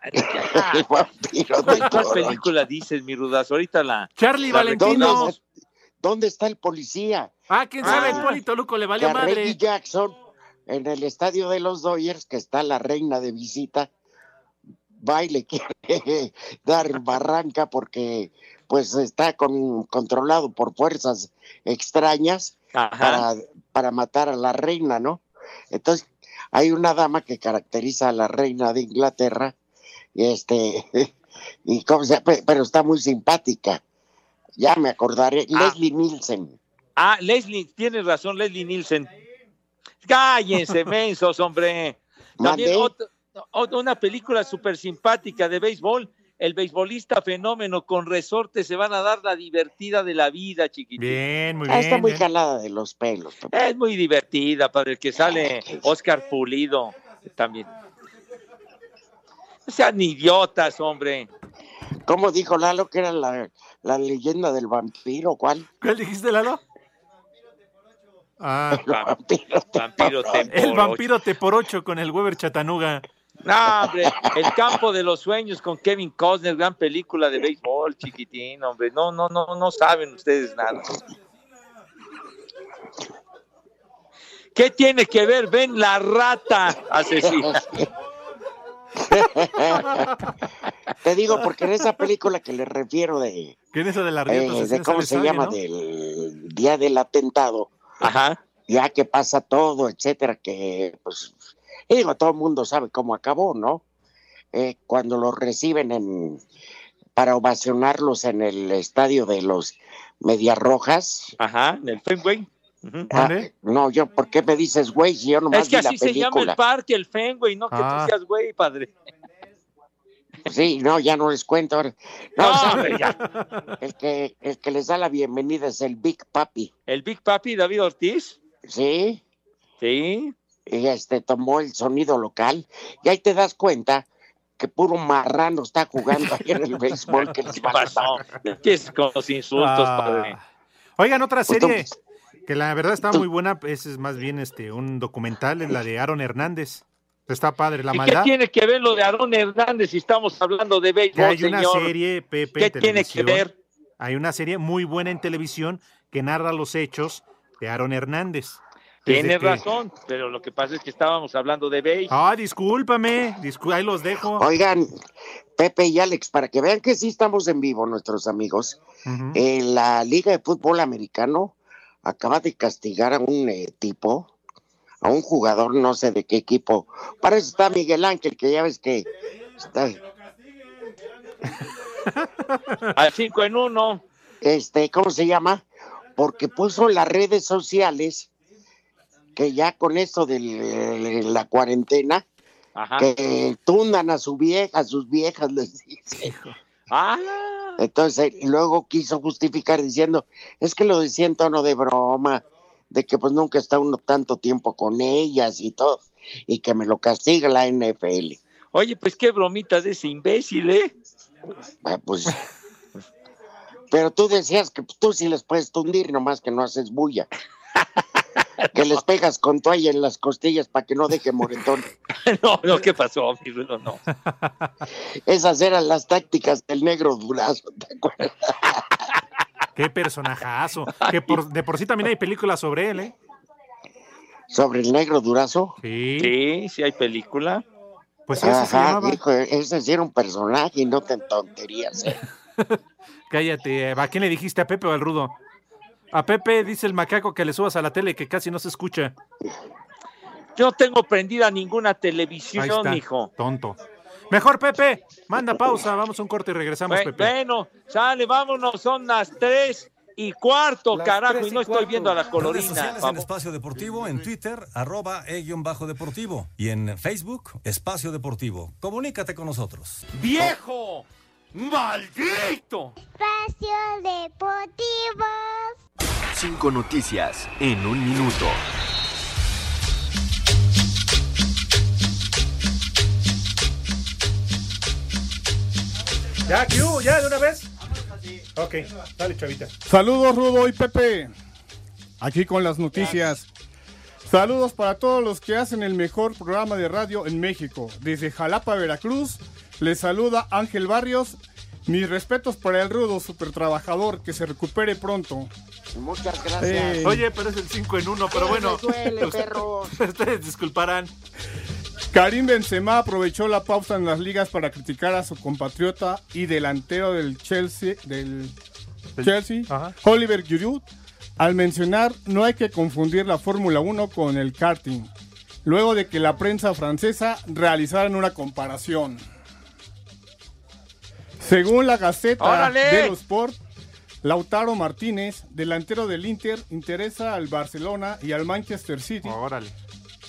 El (laughs) vampiro de ¿Cuál, cuál Toro. película dices, mi rudazo? Ahorita la... Charlie la Valentino. ¿Dónde está el policía? Ah, quién sabe, Ah. Hipólito Luco le valió a Reggie madre. Jackson en el estadio de los Dodgers, que está la reina de visita, va y le (laughs) quiere dar barranca porque pues está con- controlado por fuerzas extrañas para, para matar a la reina, ¿no? Entonces, hay una dama que caracteriza a la reina de Inglaterra, este, (laughs) y cómo se llama? pero está muy simpática. Ya me acordaré, Leslie Nielsen. Ah, Leslie, tienes razón, Leslie Nielsen. Cállense, (laughs) mensos, hombre. También ¿Mandé? ot- ot- una película súper simpática de béisbol. El beisbolista fenómeno con resorte se van a dar la divertida de la vida, chiquitín. Bien, muy Ah, bien. está muy jalada de los pelos. Es muy divertida para el que sale Oscar Pulido también. No sean idiotas, hombre. ¿Cómo dijo Lalo que era la, la leyenda del vampiro? ¿Cuál? ¿Cuál dijiste, Lalo? Ah, Vampiro el vampiro te por ocho con el Weber Chatanuga. No, hombre, El campo de los sueños con Kevin Costner, gran película de béisbol, chiquitín, hombre. No, no, no, no saben ustedes nada. ¿Qué tiene que ver? Ven la rata asesina. (laughs) (laughs) Te digo, porque en esa película que le refiero de, ¿Quién es de la eh, de cómo se llama, del día del atentado, Ajá. ya que pasa todo, etcétera, que pues, y digo, todo el mundo sabe cómo acabó, ¿no? Eh, cuando los reciben en para ovacionarlos en el estadio de los Medias Rojas. Ajá, en el Fenway. Ah, no, yo, ¿por qué me dices, güey, si yo nomás Es que vi la así se llama película? el parque, el Fenway, no que Ah. tú seas güey, padre. Sí, no, ya no les cuento. ahora. No, No, ya. El que, el que les da la bienvenida es el Big Papi. ¿El Big Papi David Ortiz? Sí. Sí. Y este tomó el sonido local. Y ahí te das cuenta que puro marrano está jugando ahí en el (laughs) béisbol que les ¿Qué va a pasó? ¿Qué es con los insultos, Ah. padre? Oigan, otra Pues serie que la verdad está muy buena, ese es más bien este un documental, es la de Aaron Hernández. Está padre, la ¿Y qué maldad. tiene que ver lo de Aarón Hernández si estamos hablando de Que béisbol, hay una señor? serie, Pepe, ¿Qué en tiene que televisión. ver? Hay una serie muy buena en televisión que narra los hechos de Aaron Hernández. Tiene que- razón, pero lo que pasa es que estábamos hablando de béisbol. Ah, discúlpame, discú- ahí los dejo. Oigan, Pepe y Alex, para que vean que sí estamos en vivo, nuestros amigos, eh, la Liga de Fútbol Americano acaba de castigar a un eh, tipo, a un jugador, no sé de qué equipo. Para eso está Miguel Ángel, que ya ves que está, (laughs) Al 5 en 1. este, ¿cómo se llama? Porque puso las redes sociales que ya con esto de la cuarentena, Ajá. que tundan a su vieja, a sus viejas, les dice. Ah, Entonces, y luego quiso justificar diciendo, es que lo decía en tono de broma, de que pues nunca está uno tanto tiempo con ellas y todo, y que me lo castiga la NFL. oye, pues qué bromitas de ese imbécil, ¿eh? Ah, pues, pero tú decías que tú sí les puedes tundir, nomás que no haces bulla. Que les pegas con toalla en las costillas para que no deje moretón. (laughs) No, no, ¿qué pasó, mi Rudo? No. Esas eran las tácticas del negro durazo, ¿te acuerdas? Qué personajazo. Que por, de por sí también hay películas sobre él, ¿eh? Sobre el negro durazo. Sí. Sí, sí hay película. Pues sí, ese se Ajá, llamaba. hijo, ese sí era un personaje y no te tonterías. ¿eh? (laughs) Cállate. ¿A quién le dijiste? ¿A Pepe o al Rudo? A Pepe dice el macaco que le subas a la tele que casi no se escucha. Yo no tengo prendida ninguna Ahí televisión, está. hijo. Tonto. Mejor, Pepe. Manda pausa. Vamos a un corte y regresamos, Bue- Pepe. Bueno, sale, vámonos, son las tres y cuarto, carajo, y y no estoy viendo a la Redes colorina. sociales en. Espacio Deportivo, en Twitter, arroba e-bajo deportivo. Y en Facebook, Espacio Deportivo. Comunícate con nosotros. ¡Viejo! ¡Maldito! Espacio Deportivo. Cinco noticias en un minuto. ¿Ya, Q? ¿Ya de una vez? Ok, dale, chavita. Saludos Rudo y Pepe. Aquí con las noticias. Saludos para todos los que hacen el mejor programa de radio en México. Desde Jalapa, Veracruz, les saluda Ángel Barrios. Mis respetos para el Rudo, super trabajador, que se recupere pronto. Muchas gracias. Eh, Oye, pero es el 5 en 1, pero ¿Qué bueno. duele, ustedes- perros? (laughs) Ustedes disculparán. Karim Benzema aprovechó la pausa en las ligas para criticar a su compatriota y delantero del Chelsea, del Chelsea, Oliver Giroud, al mencionar no hay que confundir la Fórmula 1 con el karting, luego de que la prensa francesa realizaran una comparación. Según la Gaceta ¡Órale! de los Sport, Lautaro Martínez, delantero del Inter, interesa al Barcelona y al Manchester City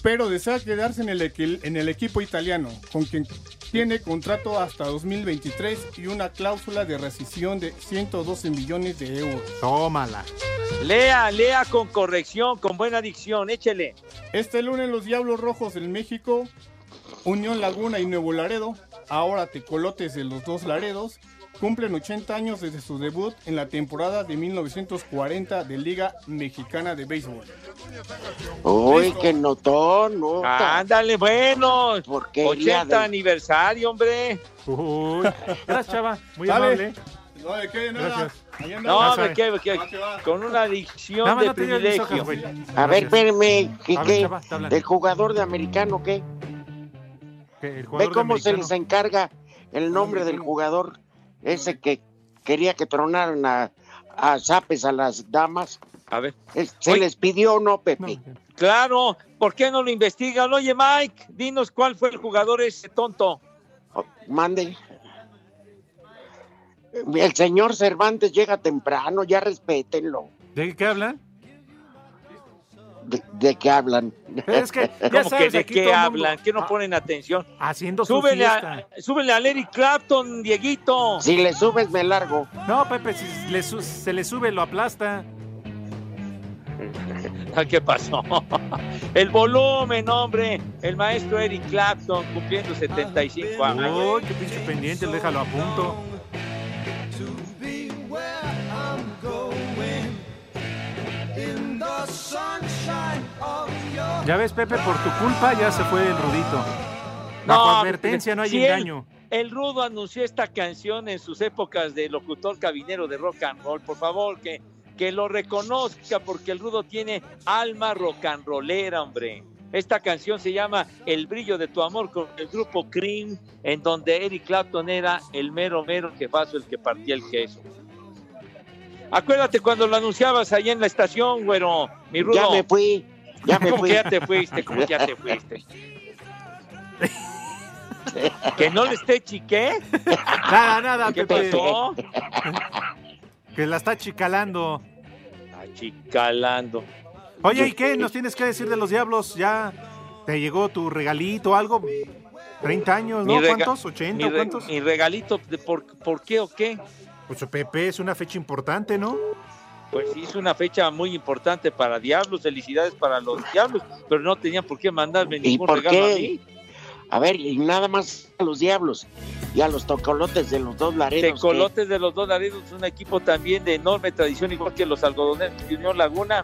pero desea quedarse en el, equi- en el equipo italiano, con quien tiene contrato hasta 2023 y una cláusula de rescisión de 112 millones de euros. Tómala. Lea, lea con corrección, con buena dicción, échele. Este lunes los Diablos Rojos del México, Unión Laguna y Nuevo Laredo, ahora Tecolotes de los dos Laredos, cumplen 80 años desde su debut en la temporada de 1940 de Liga Mexicana de Béisbol. Uy, qué notón, no. Ándale, bueno. Porquería 80 de- aniversario, hombre. Uy, gracias, chava. Muy Dale. amable. No, de qué, nada. Gracias. No, andamos. hombre, que, con una dicción Nada más de no hojas, privilegio. A ver, espérame, ¿qué, qué? ¿El jugador de americano qué? Ve cómo se les encarga el nombre del jugador ese que quería que tronaran a, a zapes a las damas. A ver. Se les pidió, ¿no, Pepe? Claro, ¿por qué no lo investigan? Oye, Mike, dinos cuál fue el jugador ese tonto. Oh, Mande. El señor Cervantes llega temprano, ya respétenlo. ¿De qué hablan? ¿De, de qué hablan? Es que (laughs) ya ¿Cómo que sabes, de qué el mundo- hablan? ¿Qué no ponen atención? Haciendo su Súbele, fiesta. a, súbele al Eric Clapton, Dieguito. Si le subes, me largo. No, Pepe, si le su- se le sube, lo aplasta. Ah, (laughs) ¿Qué pasó? El volumen, hombre. El maestro Eric Clapton cumpliendo 75 años. Uy, qué pinche pendiente, déjalo a punto. Ya ves, Pepe, por tu culpa ya se fue el rudito. Bajo advertencia no hay si engaño. El Rudo anunció esta canción en sus épocas de locutor cabinero de rock and roll. Por favor, que, que lo reconozca porque el Rudo tiene alma rock and rollera, hombre. Esta canción se llama El brillo de tu amor con el grupo Cream, en donde Eric Clapton era el mero mero jefazo, el que partía el queso. Acuérdate cuando lo anunciabas ahí en la estación, güero, mi Rudo. Ya me fui, ya me (laughs) ¿Cómo fui. que ya te fuiste? ¿Cómo que ya te fuiste? ¿Que no le esté chiqué? Nada, nada, ¿Qué Pepe. pasó? Que la está chicalando. Achicalando. Oye, ¿y qué nos tienes que decir de los diablos? ¿Ya te llegó tu regalito o algo? 30 años, ¿no? ¿Cuántos? ¿80 mi cuántos? Mi regalito, de por, ¿por qué o qué? Pues Pepe, es una fecha importante, ¿no? Pues sí, es una fecha muy importante para Diablos. Felicidades para los Diablos, pero no tenían por qué mandarme ¿Y ningún por regalo a qué? mí. A ver, y nada más a los diablos y a los tocolotes de los dos laredos. Tecolotes de los dos Laredos, un equipo también de enorme tradición, igual que los algodoneros de Unión Laguna.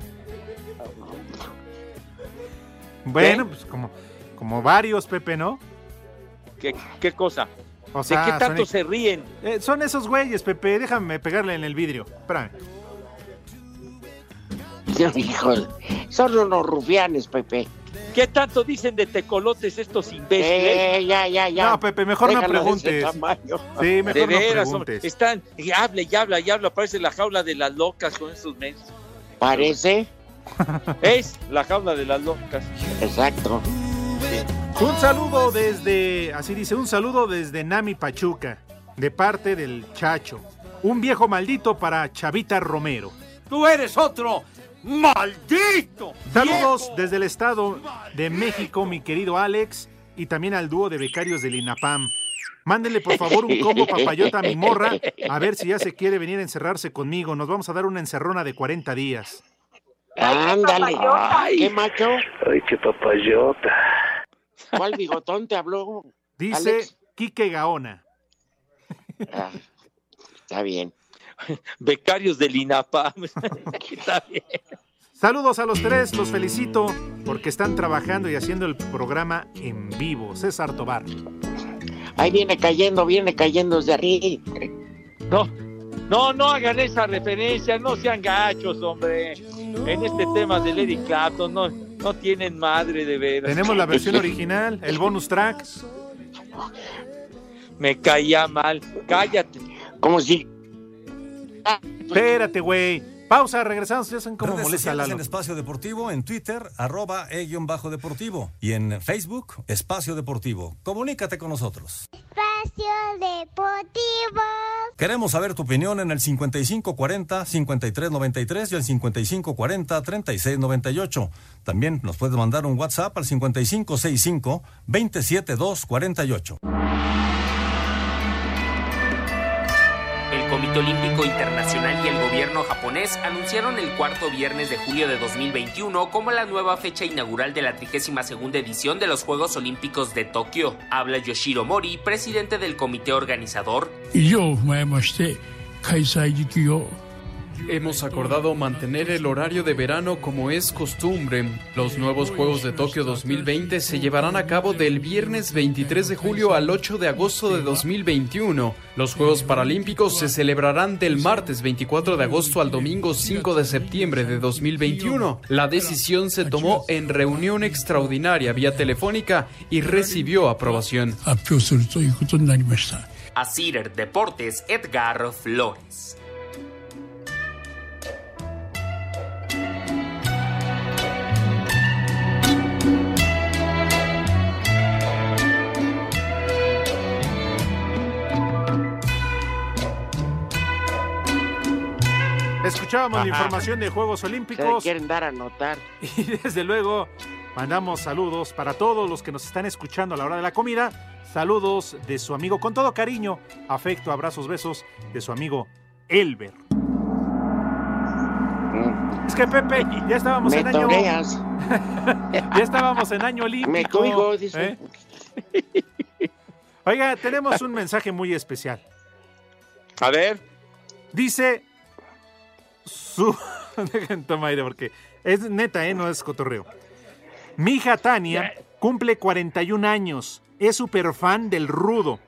Bueno, pues como, como varios, Pepe, ¿no? ¿Qué, qué cosa? O ¿De qué son tanto se ríen? Eh, son esos güeyes, Pepe. Déjame pegarle en el vidrio. Espérame. (laughs) Híjole, son unos rufianes, Pepe. ¿Qué tanto dicen de tecolotes estos imbéciles? Eh, ya, ya, ya. No, Pepe, mejor no Déjalo de ese preguntes. Sí, mejor de no veras, hombre, preguntes. están, y habla y habla y habla, parece la jaula de las locas con esos meses. Parece. Es la jaula de las locas. Exacto. Un saludo desde, así dice, un saludo desde Nami Pachuca, de parte del Chacho. Un viejo maldito para Chavita Romero. Tú eres otro maldito. Saludos desde el Estado de México, mi querido Alex, y también al dúo de becarios del INAPAM. Mándenle por favor un combo papayota a mi morra, a ver si ya se quiere venir a encerrarse conmigo. Nos vamos a dar una encerrona de 40 días. Ándale. Ay. ¿Qué macho? Ay, qué papayota. ¿Cuál bigotón te habló? Dice Alex? Quique Gaona. Ah, está bien. Becarios del INAPAM. (laughs) Está bien. Saludos a los tres, los felicito porque están trabajando y haciendo el programa en vivo. César Tobar. Ahí viene cayendo, viene cayendo desde arriba. No, no, no hagan esa referencia, no sean gachos, hombre. En este tema de Lady Clapton, no, no tienen madre de veras. Tenemos la versión (laughs) original, el bonus track. Me caía mal. Cállate. Como si. Espérate, güey. Pausa, regresamos. Ya saben cómo Redes molesta sociales Lalo. en Espacio Deportivo, en Twitter, arroba e-bajo deportivo. Y en Facebook, Espacio Deportivo. Comunícate con nosotros. Espacio Deportivo. Queremos saber tu opinión en el 5540-5393 y el 5540-3698. También nos puedes mandar un WhatsApp al 5565-27248. Olímpico Internacional y el gobierno japonés anunciaron el cuarto viernes de julio de 2021 como la nueva fecha inaugural de la 32 edición de los Juegos Olímpicos de Tokio. Habla Yoshiro Mori, presidente del comité organizador. Hemos acordado mantener el horario de verano como es costumbre. Los nuevos Juegos de Tokio 2020 se llevarán a cabo del viernes 23 de julio al 8 de agosto de 2021. Los Juegos Paralímpicos se celebrarán del martes 24 de agosto al domingo 5 de septiembre de 2021. La decisión se tomó en reunión extraordinaria vía telefónica y recibió aprobación. A Deportes, Edgar Flores. Escuchábamos la información de Juegos Se Olímpicos quieren dar a notar. (laughs) y desde luego mandamos saludos para todos los que nos están escuchando a la hora de la comida. Saludos de su amigo con todo cariño, afecto, abrazos, besos de su amigo Elber. Es que Pepe, ya estábamos Me en año. (laughs) ya estábamos en año olímpico. Me cuigo, dice. ¿eh? Oiga, tenemos un mensaje muy especial. A ver. Dice su. (laughs) Dejen toma aire porque es neta, ¿eh? No es cotorreo. Mi hija Tania cumple 41 años. Es súper fan del rudo.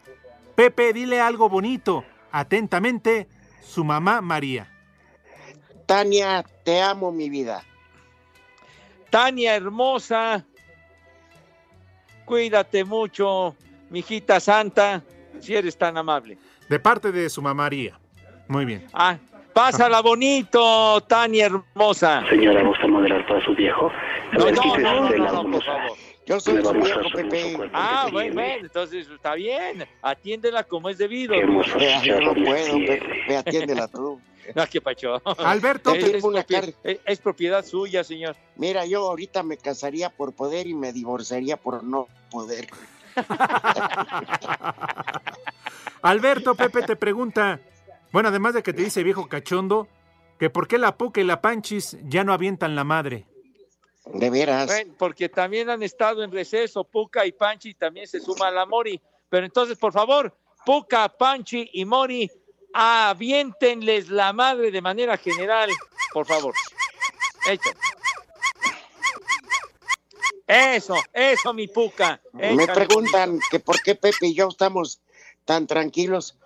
Pepe, dile algo bonito. Atentamente, su mamá María. Tania, te amo, mi vida. Tania hermosa, cuídate mucho, mijita santa, si eres tan amable. De parte de su mamá María. Muy bien. Ah, pásala bonito, Tania hermosa. Señora, ¿gusta moderar para su viejo? No, ver, no, no, no, no, por favor. Yo soy su viejo, Pepe. Ah, bueno, bueno, entonces está bien, atiéndela como es debido. Qué hermosos Vea, yo no puedo. Pepe. Atiéndela tú. (laughs) No, qué pacho. Alberto, una es- es propiedad suya, señor. Mira, yo ahorita me casaría por poder y me divorciaría por no poder. (laughs) (laughs) Alberto Pepe te pregunta, bueno, además de que te dice viejo cachondo, que por qué la Puca y la Panchis ya no avientan la madre. De veras. Bueno, porque también han estado en receso, Puca y Panchi también se suma a la Mori. Pero entonces, por favor, Puca, Panchi y Mori, aviéntenles la madre de manera general, por favor. Échale. Eso, eso, mi Puca. Me preguntan que por qué Pepe y yo estamos tan tranquilos.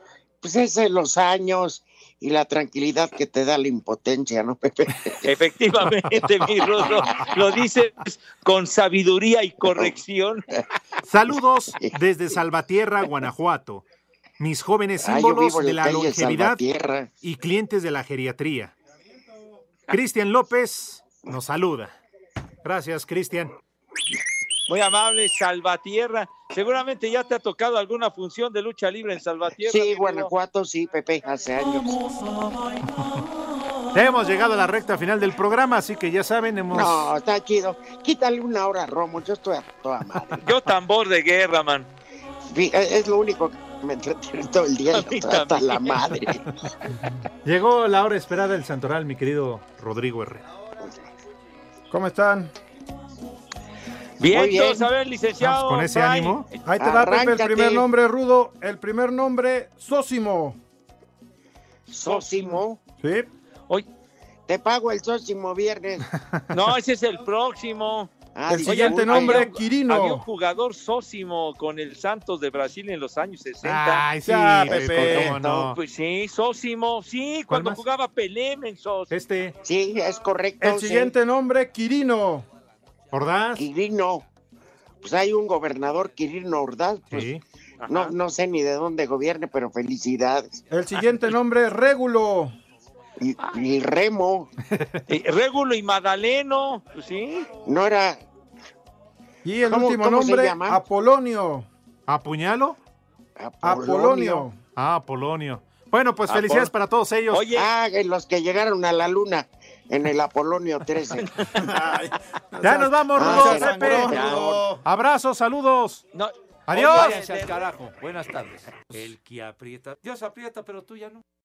Pues es de los años y la tranquilidad que te da la impotencia, ¿no, Pepe? (laughs) Efectivamente, mi Rudo, lo dices con sabiduría y corrección. Saludos desde Salvatierra, Guanajuato. Mis jóvenes Ah, símbolos de la longevidad y clientes de la geriatría. Cristian López nos saluda. Gracias, Cristian. Muy amable, Salvatierra. Seguramente ya te ha tocado alguna función de lucha libre en Salvatierra. Sí. Guanajuato, sí, Pepe, hace años. Hemos llegado a la recta final del programa, así que ya saben, hemos... No, está chido. Quítale una hora a Romo, yo estoy a toda madre. Yo tambor de guerra, man. Sí, Es lo único que me entretiene todo el día, A mí hasta también. la madre. Llegó la hora esperada del Santoral, mi querido Rodrigo Herrera. ¿Cómo están? Bien, bien. a ver, licenciado. Vamos con ese bye. ánimo. Ahí te va, Pepe, el primer nombre, Rudo. El primer nombre, Sósimo. Sósimo, ¿Sí? Oye, te pago el sósimo viernes. (laughs) no, ese es el próximo. Ah, El siguiente había nombre, un- Quirino. Había un jugador sósimo con el Santos de Brasil en los años 60. Ay, sí, Ya, Pepe, cómo no. Pues sí, Sósimo, sí, ¿Cuál cuando más? jugaba Pelé, mensos. Este, Sí, es correcto. El sí. siguiente nombre, Quirino. ¿Ordaz? Quirino. Pues hay un gobernador, Quirino Ordaz. Pues Sí. no, no sé ni de dónde gobierne, pero felicidades. El siguiente nombre, Régulo. Y, y Remo, Régulo y Madaleno, pues sí. no era. Y el ¿Cómo- último nombre? Apolonio. ¿Apuñalo? Apolonio. Ah, Apolonio. Bueno, pues Apol- felicidades para todos ellos. Oye, Ah, los que llegaron a la luna en el Apolonio 13. (laughs) ya nos vamos, Ah, Rudo, Pepe. Abrazos, saludos. no, Adiós. Oye, Váyanse al carajo. Buenas tardes. El que aprieta. Dios aprieta, pero tú ya no.